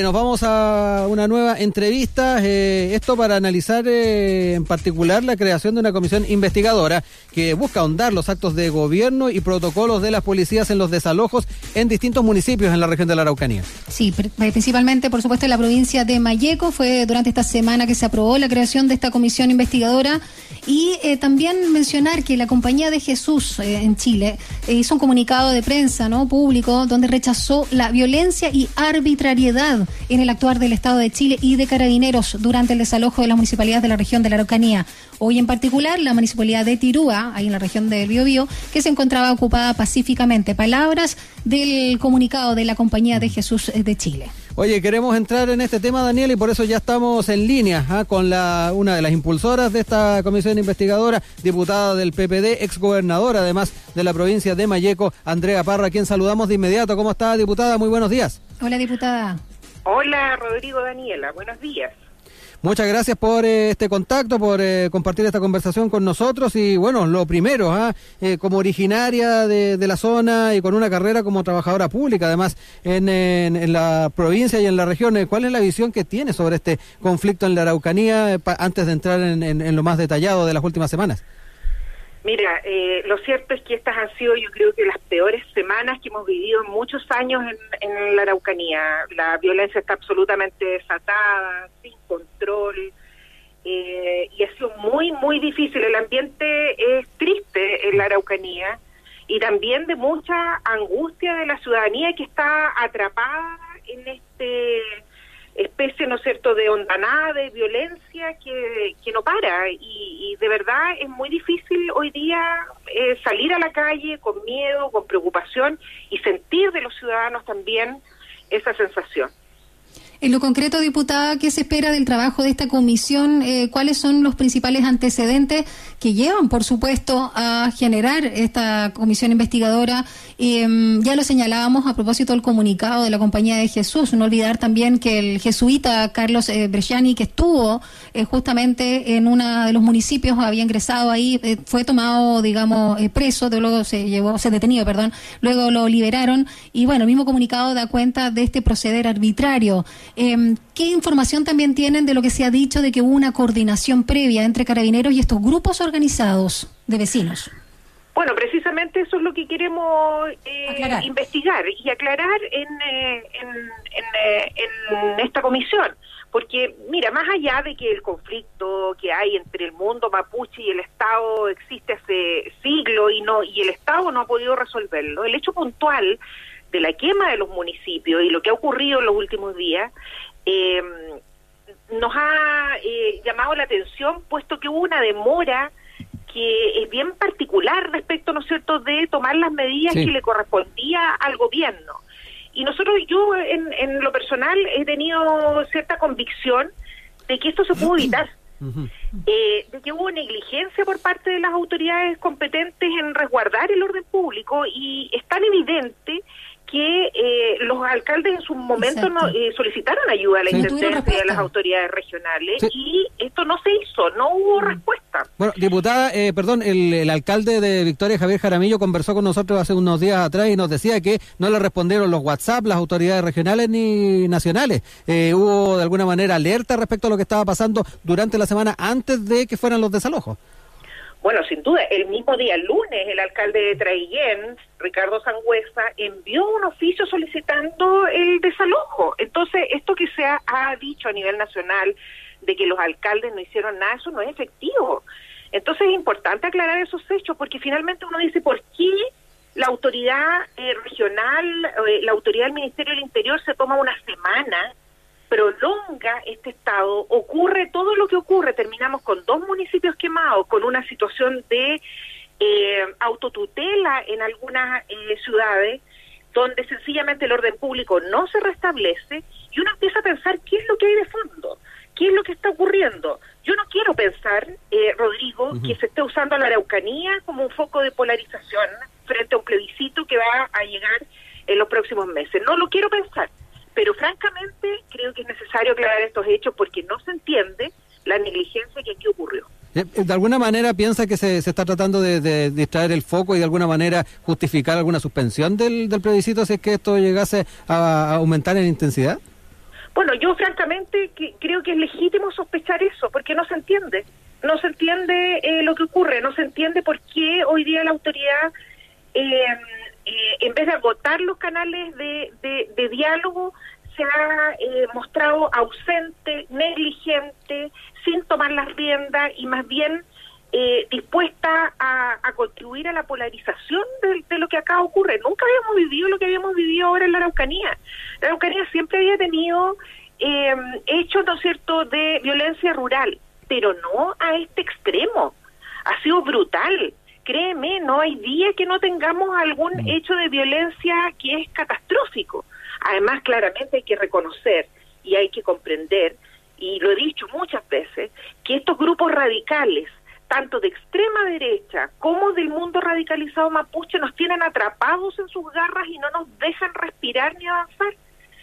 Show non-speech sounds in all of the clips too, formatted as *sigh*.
Nos vamos a una nueva entrevista, eh, esto para analizar eh, en particular la creación de una comisión investigadora que busca ahondar los actos de gobierno y protocolos de las policías en los desalojos en distintos municipios en la región de la Araucanía. Sí, principalmente, por supuesto, en la provincia de Mayeco. Fue durante esta semana que se aprobó la creación de esta comisión investigadora. Y eh, también mencionar que la Compañía de Jesús en Chile hizo un comunicado de prensa no público donde rechazó la violencia y arbitrariedad en el actuar del Estado de Chile y de Carabineros durante el desalojo de las municipalidades de la región de la Araucanía. Hoy en particular la municipalidad de Tirúa, ahí en la región del Biobío, que se encontraba ocupada pacíficamente. Palabras del comunicado de la Compañía de Jesús de Chile. Oye, queremos entrar en este tema, Daniel, y por eso ya estamos en línea ¿ah? con la, una de las impulsoras de esta comisión investigadora, diputada del PPD, exgobernadora además de la provincia de Mayeco, Andrea Parra, a quien saludamos de inmediato. ¿Cómo está, diputada? Muy buenos días. Hola, diputada. Hola, Rodrigo Daniela, buenos días. Muchas gracias por eh, este contacto, por eh, compartir esta conversación con nosotros y bueno, lo primero, ¿ah? eh, como originaria de, la zona y con una carrera como trabajadora pública, además en, en, la provincia y en la región, ¿cuál es la visión que tiene sobre este conflicto en la Araucanía antes de entrar en lo más detallado de las últimas semanas? Mira, eh, lo cierto es que estas han sido yo creo que las peores semanas que hemos vivido en muchos años en, la Araucanía. La violencia está absolutamente desatada, sin control, eh, y ha sido muy, muy difícil. El ambiente es triste en la Araucanía y también de mucha angustia de la ciudadanía que está atrapada en este especie, ¿no es cierto?, de ondanada, de violencia que, que no para. Y, de verdad es muy difícil hoy día eh, salir a la calle con miedo, con preocupación y sentir de los ciudadanos también esa sensación. En lo concreto, diputada, ¿qué se espera del trabajo de esta comisión? Eh, ¿Cuáles son los principales antecedentes que llevan, por supuesto, a generar esta comisión investigadora? Em, ya lo señalábamos a propósito del comunicado de la Compañía de Jesús. No olvidar también que el jesuita Carlos eh, Bresciani, que estuvo eh, justamente en uno de los municipios, había ingresado ahí, eh, fue tomado, digamos, preso, de luego se llevó, se detenido, perdón, luego lo liberaron. Y bueno, el mismo comunicado da cuenta de este proceder arbitrario. Em, ¿Qué información también tienen de lo que se ha dicho de que hubo una coordinación previa entre carabineros y estos grupos organizados de vecinos? Bueno, precisamente eso es lo que queremos eh, investigar y aclarar en, eh, eh, en, esta comisión. Porque, mira, más allá de que el conflicto que hay entre el mundo mapuche y el Estado existe hace siglos y, no, y el Estado no ha podido resolverlo, el hecho puntual de la quema de los municipios y lo que ha ocurrido en los últimos días, eh, nos ha eh, llamado la atención puesto que hubo una demora que es bien particular respecto, ¿no es cierto?, de tomar las medidas que le correspondía al gobierno. Y nosotros, yo en, en lo personal he tenido cierta convicción de que esto se pudo evitar. *clears throat* Eh, de que hubo negligencia por parte de las autoridades competentes en resguardar el orden público y es tan evidente que eh, los alcaldes en su momento no, eh, solicitaron ayuda a la intendencia y a las autoridades regionales y esto no se hizo, no hubo mm. respuesta. Bueno, diputada, eh, perdón, el, alcalde de Victoria, Javier Jaramillo, conversó con nosotros hace unos días atrás y nos decía que no le respondieron los WhatsApp, las autoridades regionales ni nacionales. hubo de alguna manera alerta respecto a lo que estaba pasando durante la semana antes de que fueran los desalojos. Bueno, sin duda, el mismo día, lunes, el alcalde de Traillén, Ricardo Sangüesa, envió un oficio solicitando el desalojo. Entonces, esto que se ha, dicho a nivel nacional de que los alcaldes no hicieron nada, eso no es efectivo. Entonces, es importante aclarar esos hechos porque finalmente uno dice, ¿por qué la autoridad eh, regional, eh, la autoridad del Ministerio del Interior se toma una semana prolonga este estado, ocurre todo lo que ocurre, terminamos con dos municipios quemados, con una situación de eh, autotutela en algunas eh, ciudades, donde sencillamente el orden público no se restablece y uno empieza a pensar qué es lo que hay de fondo, qué es lo que está ocurriendo. Yo no quiero pensar, eh, Rodrigo, que se esté usando a la Araucanía como un foco de polarización frente a un plebiscito que va a llegar en los próximos meses. No lo quiero pensar pero francamente creo que es necesario aclarar estos hechos porque no se entiende la negligencia que aquí ocurrió. Eh, eh, ¿De alguna manera piensa que se, se está tratando de, distraer el foco y de alguna manera justificar alguna suspensión del, del plebiscito si es que esto llegase a, aumentar en intensidad? Bueno, yo francamente que, creo que es legítimo sospechar eso, porque no se entiende. No se entiende eh, lo que ocurre, no se entiende por qué hoy día la autoridad, eh, eh, en vez de agotar los canales de, de, diálogo, se ha mostrado ausente, negligente, sin tomar las riendas y más bien dispuesta a, contribuir a la polarización de, lo que acá ocurre. Nunca habíamos vivido lo que habíamos vivido ahora en la Araucanía. La Araucanía siempre había tenido eh, hechos, ¿no cierto?, de violencia rural, pero no a este extremo. Ha sido brutal. Créeme, no hay día que no tengamos algún mm. hecho de violencia que es catastrófico. Además, claramente hay que reconocer y hay que comprender, y lo he dicho muchas veces, que estos grupos radicales, tanto de extrema derecha como del mundo radicalizado mapuche, nos tienen atrapados en sus garras y no nos dejan respirar ni avanzar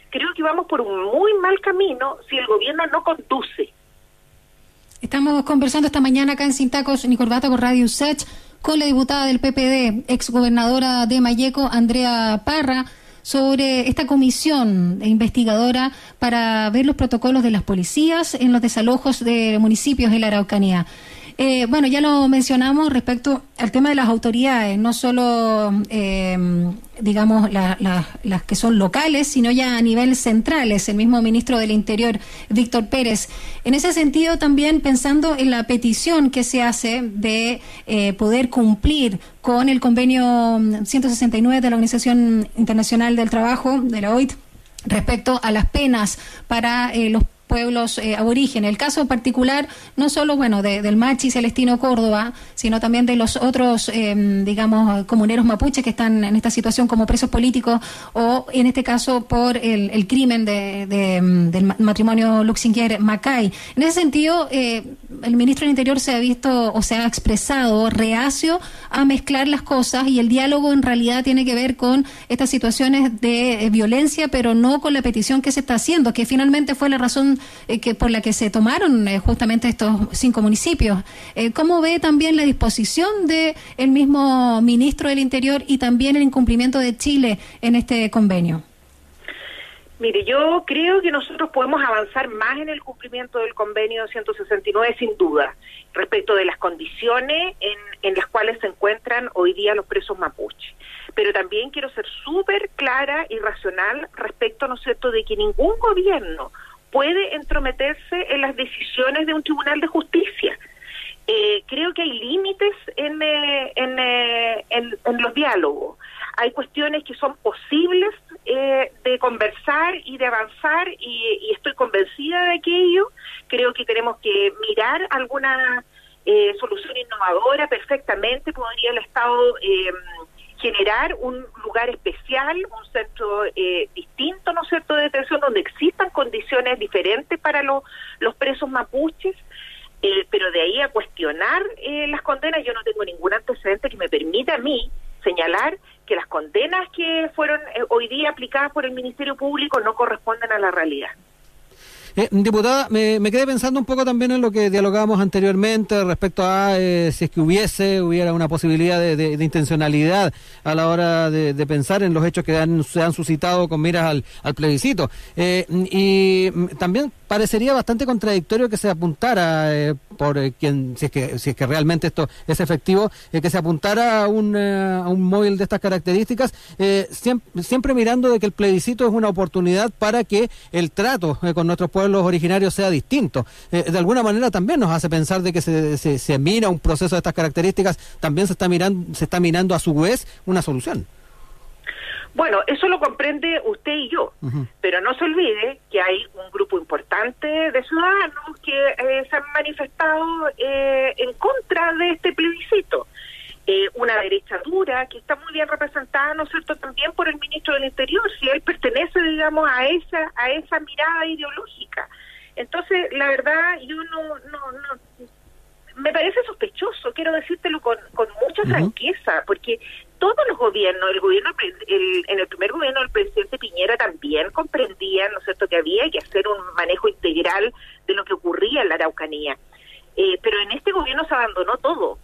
creo que vamos por un muy mal camino si el gobierno no conduce. Estamos conversando esta mañana acá en Sin Tacos ni Corbata por Radio Sech con la diputada del PPD, exgobernadora de Mayeco, Andrea Parra, sobre esta comisión investigadora para ver los protocolos de las policías en los desalojos de municipios de la Araucanía. Eh, bueno, ya lo mencionamos respecto al tema de las autoridades, no solo, eh, digamos, las que son locales, sino ya a nivel central. Es el mismo ministro del Interior, Víctor Pérez. En ese sentido, también pensando en la petición que se hace de eh, poder cumplir con el convenio 169 de la Organización Internacional del Trabajo, de la OIT, respecto a las penas para los pueblos eh, aborígenes. El caso particular, no solo bueno del Machi Celestino Córdoba, sino también de los otros, em, digamos, comuneros mapuches que están en esta situación como presos políticos o, en este caso, por el, crimen de, em, del matrimonio Luxinger-Macay. En ese sentido, eh, el ministro del Interior se ha visto o se ha expresado reacio a mezclar las cosas y el diálogo en realidad tiene que ver con estas situaciones de eh, violencia, pero no con la petición que se está haciendo, que finalmente fue la razón eh, que por la que se tomaron eh, justamente estos cinco municipios. Eh, ¿Cómo ve también la disposición del el mismo ministro del Interior y también el incumplimiento de Chile en este convenio? Mire, yo creo que nosotros podemos avanzar más en el cumplimiento del convenio 169, sin duda, respecto de las condiciones en, en las cuales se encuentran hoy día los presos mapuches. Pero también quiero ser súper clara y racional respecto, ¿no es cierto?, de que ningún gobierno puede entrometerse en las decisiones de un tribunal de justicia. Eh, creo que hay límites en, eh, eh, en, los diálogos. Hay cuestiones que son posibles de conversar y de avanzar y, estoy convencida de aquello. Creo que tenemos que mirar alguna solución innovadora perfectamente. Podría el Estado generar un lugar especial, un centro eh, distinto, ¿no es cierto?, de detención donde existan condiciones diferentes para los presos mapuches, eh, pero de ahí a cuestionar eh, las condenas, yo no tengo ningún antecedente que me permita a mí señalar que las condenas que fueron hoy día aplicadas por el Ministerio Público no corresponden a la realidad. Eh, diputada, me, quedé pensando un poco también en lo que dialogábamos anteriormente respecto a eh, si es que hubiese, hubiera una posibilidad de, intencionalidad a la hora de, pensar en los hechos que se han suscitado con miras al, al plebiscito. Eh, y mm, también parecería bastante contradictorio que se apuntara eh, por eh, quien si es que si es que realmente esto es efectivo eh, que se apuntara a un, a un móvil de estas características siempre, siempre, mirando de que el plebiscito es una oportunidad para que el trato con nuestros pueblos originarios sea distinto. De alguna manera también nos hace pensar de que se, se, se mira un proceso de estas características también se está mirando se está mirando a su vez una solución bueno, eso lo comprende usted y yo, pero no se olvide que hay un grupo importante de ciudadanos que eh, se han manifestado eh, en contra de este plebiscito. Eh, una derecha dura que está muy bien representada, ¿no es cierto?, también por el ministro del Interior, si él pertenece, digamos, a esa a esa mirada ideológica. Entonces, la verdad, yo no, no, no me parece sospechoso, quiero decírtelo con, con mucha franqueza, porque todos los gobiernos, el gobierno, en el primer gobierno del presidente Piñera también comprendían, ¿no es cierto?, que había que hacer un manejo integral de lo que ocurría en la Araucanía. Eh, pero en este gobierno se abandonó todo.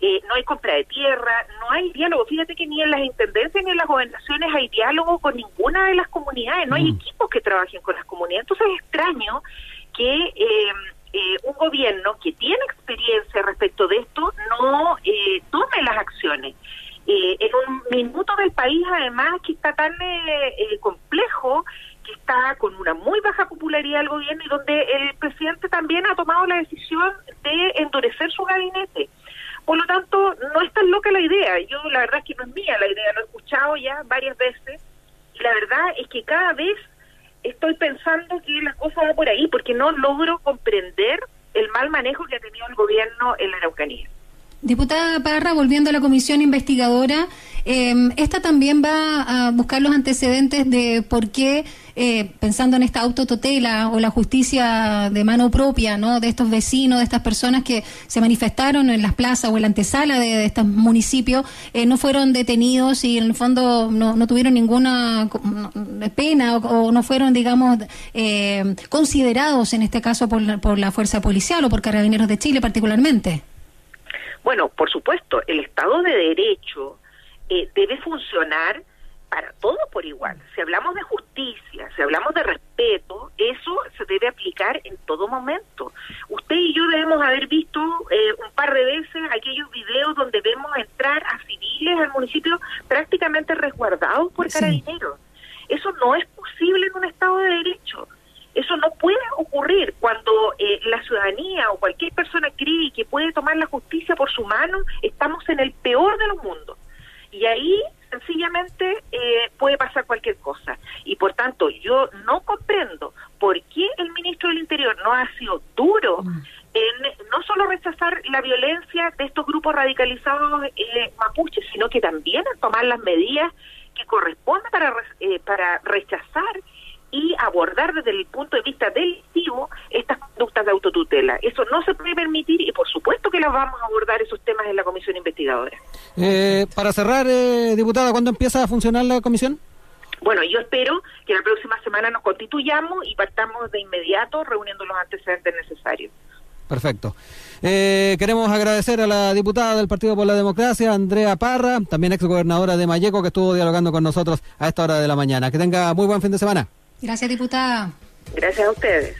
eh, no hay compra de tierra, no hay diálogo. Fíjate que ni en las intendencias ni en las gobernaciones hay diálogo con ninguna de las comunidades, no hay Mm. equipos que trabajen con las comunidades. Entonces es extraño que eh, eh, un gobierno que tiene experiencia respecto de esto no eh, tome las acciones. Eh, en un minuto del país, además, que está tan eh, eh, complejo, que está con una muy baja popularidad del gobierno y donde el presidente también ha tomado la decisión de endurecer su gabinete. Por lo tanto, no es tan loca la idea. Yo, la verdad es que no es mía la idea, lo he escuchado ya varias veces y la verdad es que cada vez estoy pensando que la cosa va por ahí porque no logro comprender el mal manejo que ha tenido el gobierno en la Araucanía. Diputada Parra, volviendo a la comisión investigadora, eh, esta también va a buscar los antecedentes de por qué, eh, pensando en esta autotutela o la justicia de mano propia, ¿no? De estos vecinos, de estas personas que se manifestaron en las plazas o en la antesala de, de estos municipios, eh, no fueron detenidos y en el fondo no, no tuvieron ninguna pena o, no fueron, digamos, eh, considerados en este caso por por la fuerza policial o por carabineros de Chile particularmente. Bueno, por supuesto, el Estado de Derecho eh, debe funcionar para todos por igual. Si hablamos de justicia, si hablamos de respeto, eso se debe aplicar en todo momento. Usted y yo debemos haber visto eh, un par de veces aquellos videos donde vemos entrar a civiles al municipio prácticamente resguardados por Sí. carabineros. Eso no es posible en un Estado de Derecho. Eso no puede ocurrir cuando eh, la ciudadanía o cualquier persona cree que puede tomar la justicia por su mano. Estamos en el peor de los mundos. Y ahí sencillamente eh, puede pasar cualquier cosa. Y por tanto, yo no comprendo por qué el ministro del Interior no ha sido duro en no solo rechazar la violencia de estos grupos radicalizados eh, mapuches, sino que también en tomar las medidas que corresponden para, eh, para rechazar y abordar desde el punto de vista delictivo estas conductas de autotutela. Eso no se puede permitir y por supuesto que las vamos a abordar esos temas en la comisión investigadora. Eh, para cerrar, eh, diputada, ¿cuándo empieza a funcionar la comisión? Bueno, yo espero que la próxima semana nos constituyamos y partamos de inmediato reuniendo los antecedentes necesarios. Perfecto. Eh, queremos agradecer a la diputada del Partido por la Democracia, Andrea Parra, también exgobernadora de Mayeco, que estuvo dialogando con nosotros a esta hora de la mañana. Que tenga muy buen fin de semana. Gracias, diputada. Gracias a ustedes.